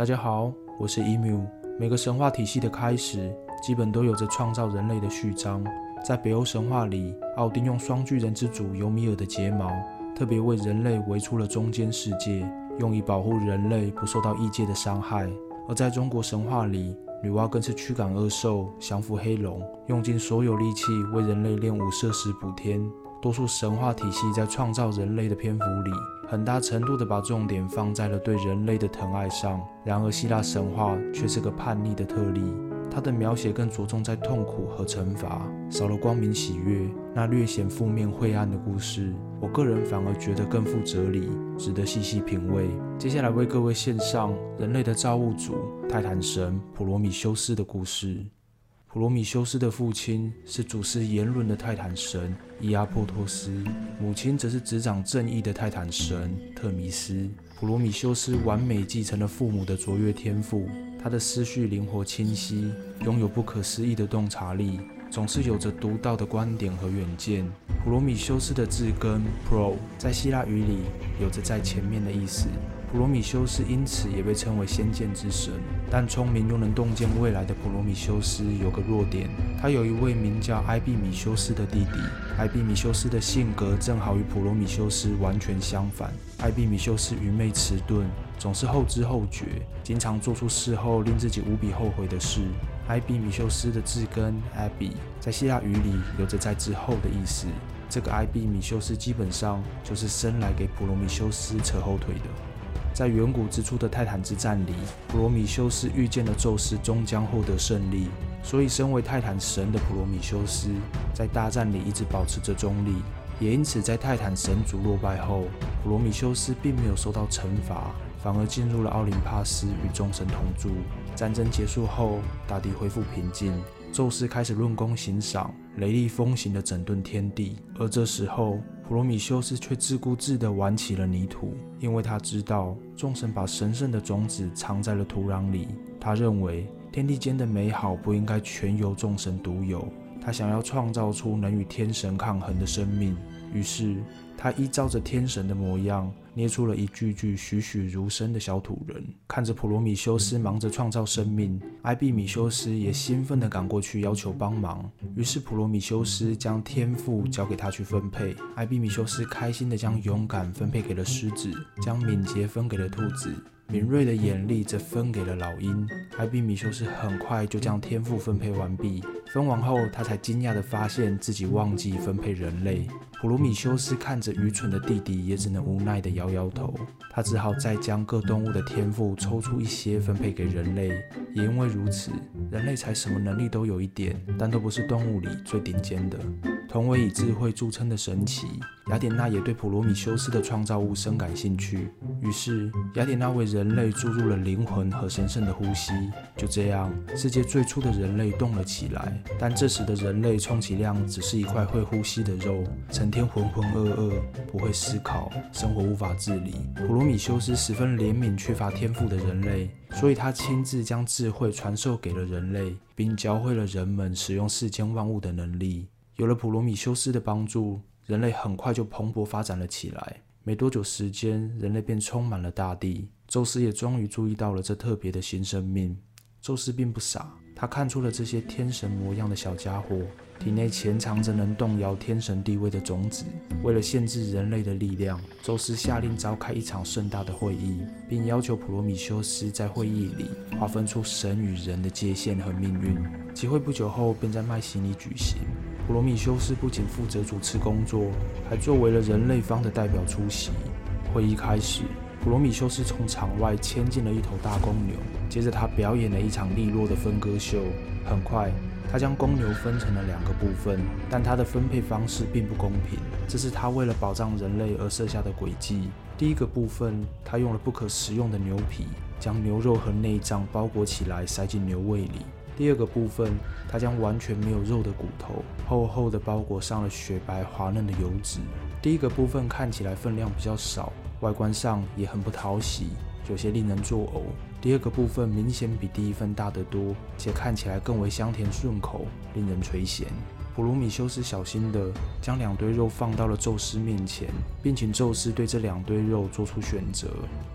大家好，我是 Emu。每个神话体系的开始，基本都有着创造人类的序章。在北欧神话里，奥丁用双巨人之主尤米尔的睫毛，特别为人类围出了中间世界，用以保护人类不受到异界的伤害。而在中国神话里，女娲更是驱赶恶兽，降服黑龙，用尽所有力气为人类练武摄食补天。多数神话体系在创造人类的篇幅里，很大程度地把重点放在了对人类的疼爱上。然而，希腊神话却是个叛逆的特例，它的描写更着重在痛苦和惩罚，少了光明喜悦，那略显负面晦暗的故事。我个人反而觉得更富哲理，值得细细品味。接下来为各位献上人类的造物主泰坦神普罗米修斯的故事。普罗米修斯的父亲是主持言论的泰坦神伊阿珀托斯，母亲则是执掌正义的泰坦神特弥斯。普罗米修斯完美继承了父母的卓越天赋，他的思绪灵活清晰，拥有不可思议的洞察力，总是有着独到的观点和远见。普罗米修斯的字根 “pro” 在希腊语里有着在前面的意思。普罗米修斯因此也被称为先见之神。但聪明又能洞见未来的普罗米修斯有个弱点，他有一位名叫埃庇米修斯的弟弟。埃庇米修斯的性格正好与普罗米修斯完全相反。埃庇米修斯愚昧迟钝，总是后知后觉，经常做出事后令自己无比后悔的事。埃庇米修斯的字根 Abby 在希腊语里有着在之后的意思。这个埃庇米修斯基本上就是生来给普罗米修斯扯后腿的。在远古之初的泰坦之战里，普罗米修斯遇见了宙斯，终将获得胜利。所以，身为泰坦神的普罗米修斯，在大战里一直保持着中立。也因此，在泰坦神族落败后，普罗米修斯并没有受到惩罚，反而进入了奥林帕斯与众神同住。战争结束后，大地恢复平静。宙斯开始论功行赏，雷厉风行地整顿天地。而这时候，普罗米修斯却自顾自地玩起了泥土，因为他知道众神把神圣的种子藏在了土壤里。他认为天地间的美好不应该全由众神独有。他想要创造出能与天神抗衡的生命，于是他依照着天神的模样。捏出了一具具栩栩如生的小土人，看着普罗米修斯忙着创造生命，埃庇米修斯也兴奋地赶过去要求帮忙。于是普罗米修斯将天赋交给他去分配，埃庇米修斯开心地将勇敢分配给了狮子，将敏捷分给了兔子。敏锐的眼力则分给了老鹰。埃庇米修斯很快就将天赋分配完毕。分完后，他才惊讶地发现自己忘记分配人类。普罗米修斯看着愚蠢的弟弟，也只能无奈地摇摇头。他只好再将各动物的天赋抽出一些分配给人类。也因为如此，人类才什么能力都有一点，但都不是动物里最顶尖的。同为以智慧著称的神奇，雅典娜也对普罗米修斯的创造物深感兴趣。于是，雅典娜为人类注入了灵魂和神圣的呼吸。就这样，世界最初的人类动了起来。但这时的人类充其量只是一块会呼吸的肉，成天浑浑噩噩，不会思考，生活无法自理。普罗米修斯十分怜悯缺乏天赋的人类，所以他亲自将智慧传授给了人类，并教会了人们使用世间万物的能力。有了普罗米修斯的帮助，人类很快就蓬勃发展了起来。没多久时间，人类便充满了大地。宙斯也终于注意到了这特别的新生命。宙斯并不傻，他看出了这些天神模样的小家伙体内潜藏着能动摇天神地位的种子。为了限制人类的力量，宙斯下令召开一场盛大的会议，并要求普罗米修斯在会议里划分出神与人的界限和命运。集会不久后，便在麦西尼举行。普罗米修斯不仅负责主持工作，还作为了人类方的代表出席。会议开始，普罗米修斯从场外牵进了一头大公牛，接着他表演了一场利落的分割秀。很快，他将公牛分成了两个部分，但他的分配方式并不公平。这是他为了保障人类而设下的诡计。第一个部分，他用了不可食用的牛皮，将牛肉和内脏包裹起来，塞进牛胃里。第二个部分，他将完全没有肉的骨头，厚厚的包裹上了雪白滑嫩的油脂。第一个部分看起来分量比较少，外观上也很不讨喜，有些令人作呕。第二个部分明显比第一份大得多，且看起来更为香甜顺口，令人垂涎。普罗米修斯小心地将两堆肉放到了宙斯面前，并请宙斯对这两堆肉做出选择。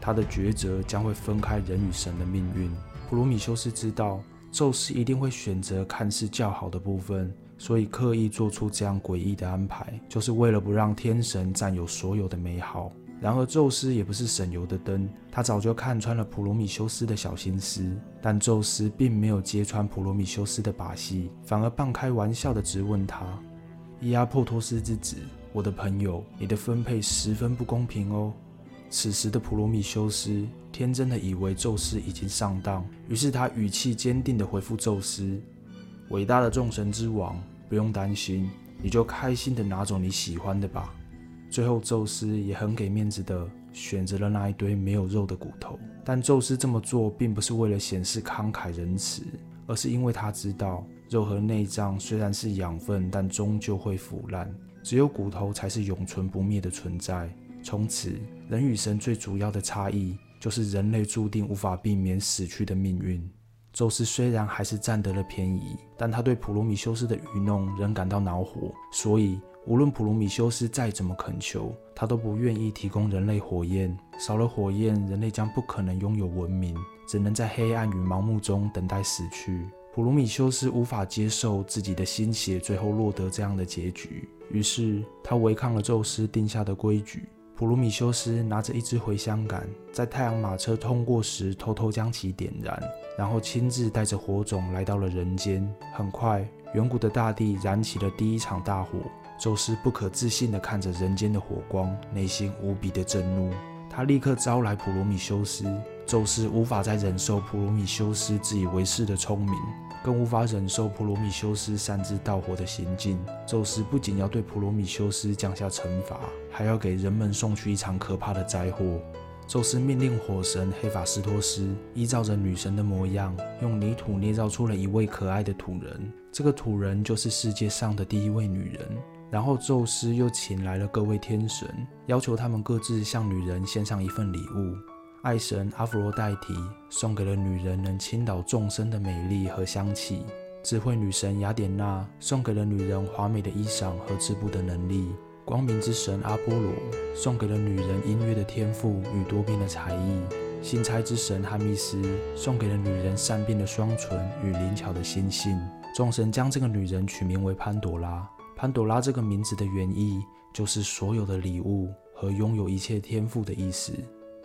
他的抉择将会分开人与神的命运。普罗米修斯知道宙斯一定会选择看似较好的部分，所以刻意做出这样诡异的安排，就是为了不让天神占有所有的美好。然而，宙斯也不是省油的灯，他早就看穿了普罗米修斯的小心思。但宙斯并没有揭穿普罗米修斯的把戏，反而半开玩笑地质问他：“伊阿珀托斯之子，我的朋友，你的分配十分不公平哦。”此时的普罗米修斯天真的以为宙斯已经上当，于是他语气坚定地回复宙斯：“伟大的众神之王，不用担心，你就开心地拿走你喜欢的吧。”最后，宙斯也很给面子的选择了那一堆没有肉的骨头。但宙斯这么做并不是为了显示慷慨仁慈，而是因为他知道，肉和内脏虽然是养分，但终究会腐烂，只有骨头才是永存不灭的存在。从此，人与神最主要的差异就是人类注定无法避免死去的命运。宙斯虽然还是占得了便宜，但他对普罗米修斯的愚弄仍感到恼火，所以。无论普罗米修斯再怎么恳求，他都不愿意提供人类火焰。少了火焰，人类将不可能拥有文明，只能在黑暗与盲目中等待死去。普罗米修斯无法接受自己的心血最后落得这样的结局，于是他违抗了宙斯定下的规矩。普罗米修斯拿着一支茴香杆，在太阳马车通过时偷偷将其点燃，然后亲自带着火种来到了人间。很快，远古的大地燃起了第一场大火。宙斯不可置信地看着人间的火光，内心无比的震怒。他立刻招来普罗米修斯。宙斯无法再忍受普罗米修斯自以为是的聪明，更无法忍受普罗米修斯擅自盗火的行径。宙斯不仅要对普罗米修斯降下惩罚，还要给人们送去一场可怕的灾祸。宙斯命令火神黑法斯托斯依照着女神的模样，用泥土捏造出了一位可爱的土人。这个土人就是世界上的第一位女人。然后，宙斯又请来了各位天神，要求他们各自向女人献上一份礼物。爱神阿芙洛代提送给了女人能倾倒众生的美丽和香气；智慧女神雅典娜送给了女人华美的衣裳和织布的能力；光明之神阿波罗送给了女人音乐的天赋与多变的才艺；星差之神汉密斯送给了女人善变的双唇与灵巧的心性。众神将这个女人取名为潘朵拉。潘朵拉这个名字的原意就是所有的礼物和拥有一切天赋的意思。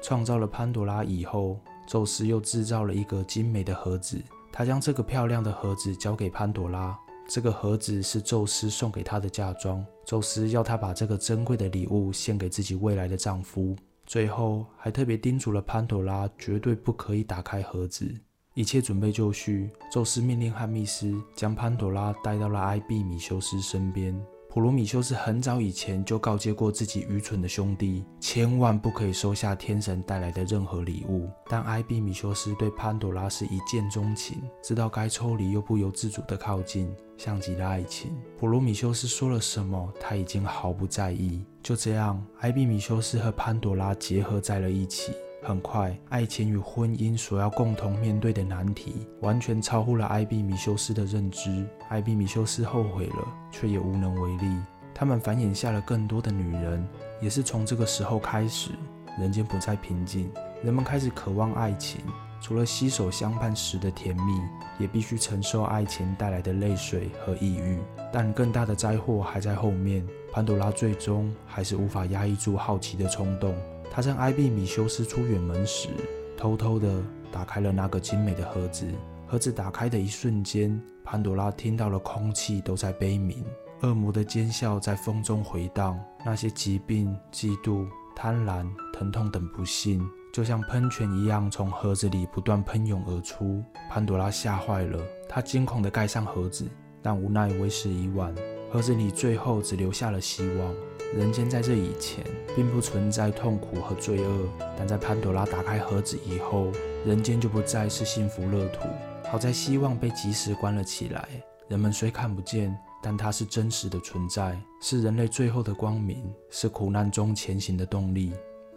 创造了潘朵拉以后，宙斯又制造了一个精美的盒子，他将这个漂亮的盒子交给潘朵拉。这个盒子是宙斯送给她的嫁妆。宙斯要她把这个珍贵的礼物献给自己未来的丈夫，最后还特别叮嘱了潘朵拉绝对不可以打开盒子。一切准备就绪，宙斯命令汉密斯将潘朵拉带到了埃庇米修斯身边。普罗米修斯很早以前就告诫过自己愚蠢的兄弟，千万不可以收下天神带来的任何礼物。但埃庇米修斯对潘朵拉是一见钟情，知道该抽离又不由自主地靠近，像极了爱情。普罗米修斯说了什么，他已经毫不在意。就这样，埃庇米修斯和潘朵拉结合在了一起。很快，爱情与婚姻所要共同面对的难题，完全超乎了埃庇米修斯的认知。埃庇米修斯后悔了，却也无能为力。他们繁衍下了更多的女人，也是从这个时候开始，人间不再平静，人们开始渴望爱情。除了携手相伴时的甜蜜，也必须承受爱情带来的泪水和抑郁。但更大的灾祸还在后面。潘多拉最终还是无法压抑住好奇的冲动。他趁埃庇米修斯出远门时，偷偷地打开了那个精美的盒子。盒子打开的一瞬间，潘朵拉听到了空气都在悲鸣，恶魔的尖笑在风中回荡。那些疾病、嫉妒、贪婪、疼痛等不幸，就像喷泉一样从盒子里不断喷涌而出。潘朵拉吓坏了，她惊恐地盖上盒子，但无奈为时已晚。盒子里最后只留下了希望。人间在这以前并不存在痛苦和罪恶，但在潘朵拉打开盒子以后，人间就不再是幸福乐土。好在希望被及时关了起来，人们虽看不见，但它是真实的存在，是人类最后的光明，是苦难中前行的动力。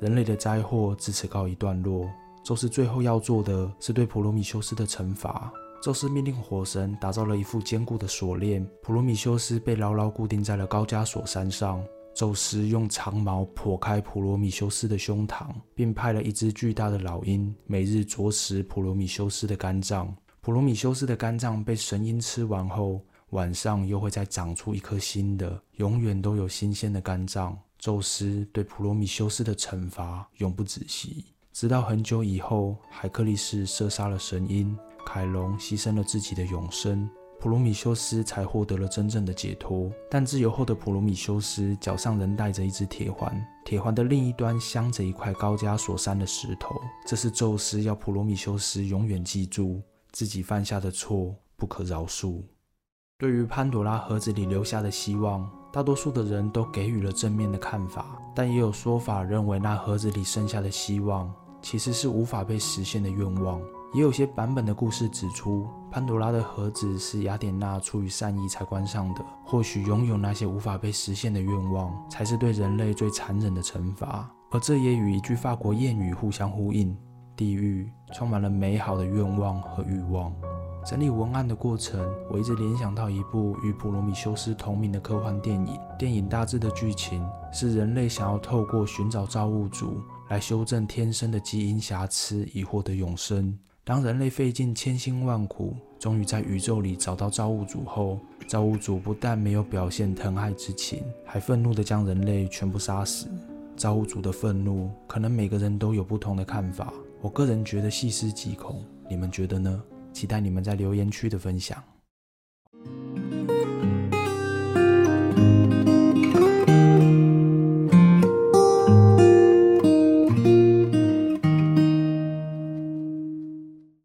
人类的灾祸至此告一段落。宙斯最后要做的是对普罗米修斯的惩罚。宙斯命令火神打造了一副坚固的锁链，普罗米修斯被牢牢固定在了高加索山上。宙斯用长矛剖开普罗米修斯的胸膛，并派了一只巨大的老鹰，每日啄食普罗米修斯的肝脏。普罗米修斯的肝脏被神鹰吃完后，晚上又会再长出一颗新的，永远都有新鲜的肝脏。宙斯对普罗米修斯的惩罚永不止息，直到很久以后，海克力士射杀了神鹰，凯龙牺牲了自己的永生。普罗米修斯才获得了真正的解脱，但自由后的普罗米修斯脚上仍带着一只铁环，铁环的另一端镶着一块高加索山的石头。这是宙斯要普罗米修斯永远记住自己犯下的错，不可饶恕。对于潘多拉盒子里留下的希望，大多数的人都给予了正面的看法，但也有说法认为那盒子里剩下的希望其实是无法被实现的愿望。也有些版本的故事指出，潘多拉的盒子是雅典娜出于善意才关上的。或许拥有那些无法被实现的愿望，才是对人类最残忍的惩罚。而这也与一句法国谚语互相呼应：地狱充满了美好的愿望和欲望。整理文案的过程，我一直联想到一部与普罗米修斯同名的科幻电影。电影大致的剧情是人类想要透过寻找造物主来修正天生的基因瑕疵，以获得永生。当人类费尽千辛万苦，终于在宇宙里找到造物主后，造物主不但没有表现疼爱之情，还愤怒地将人类全部杀死。造物主的愤怒，可能每个人都有不同的看法。我个人觉得细思极恐，你们觉得呢？期待你们在留言区的分享。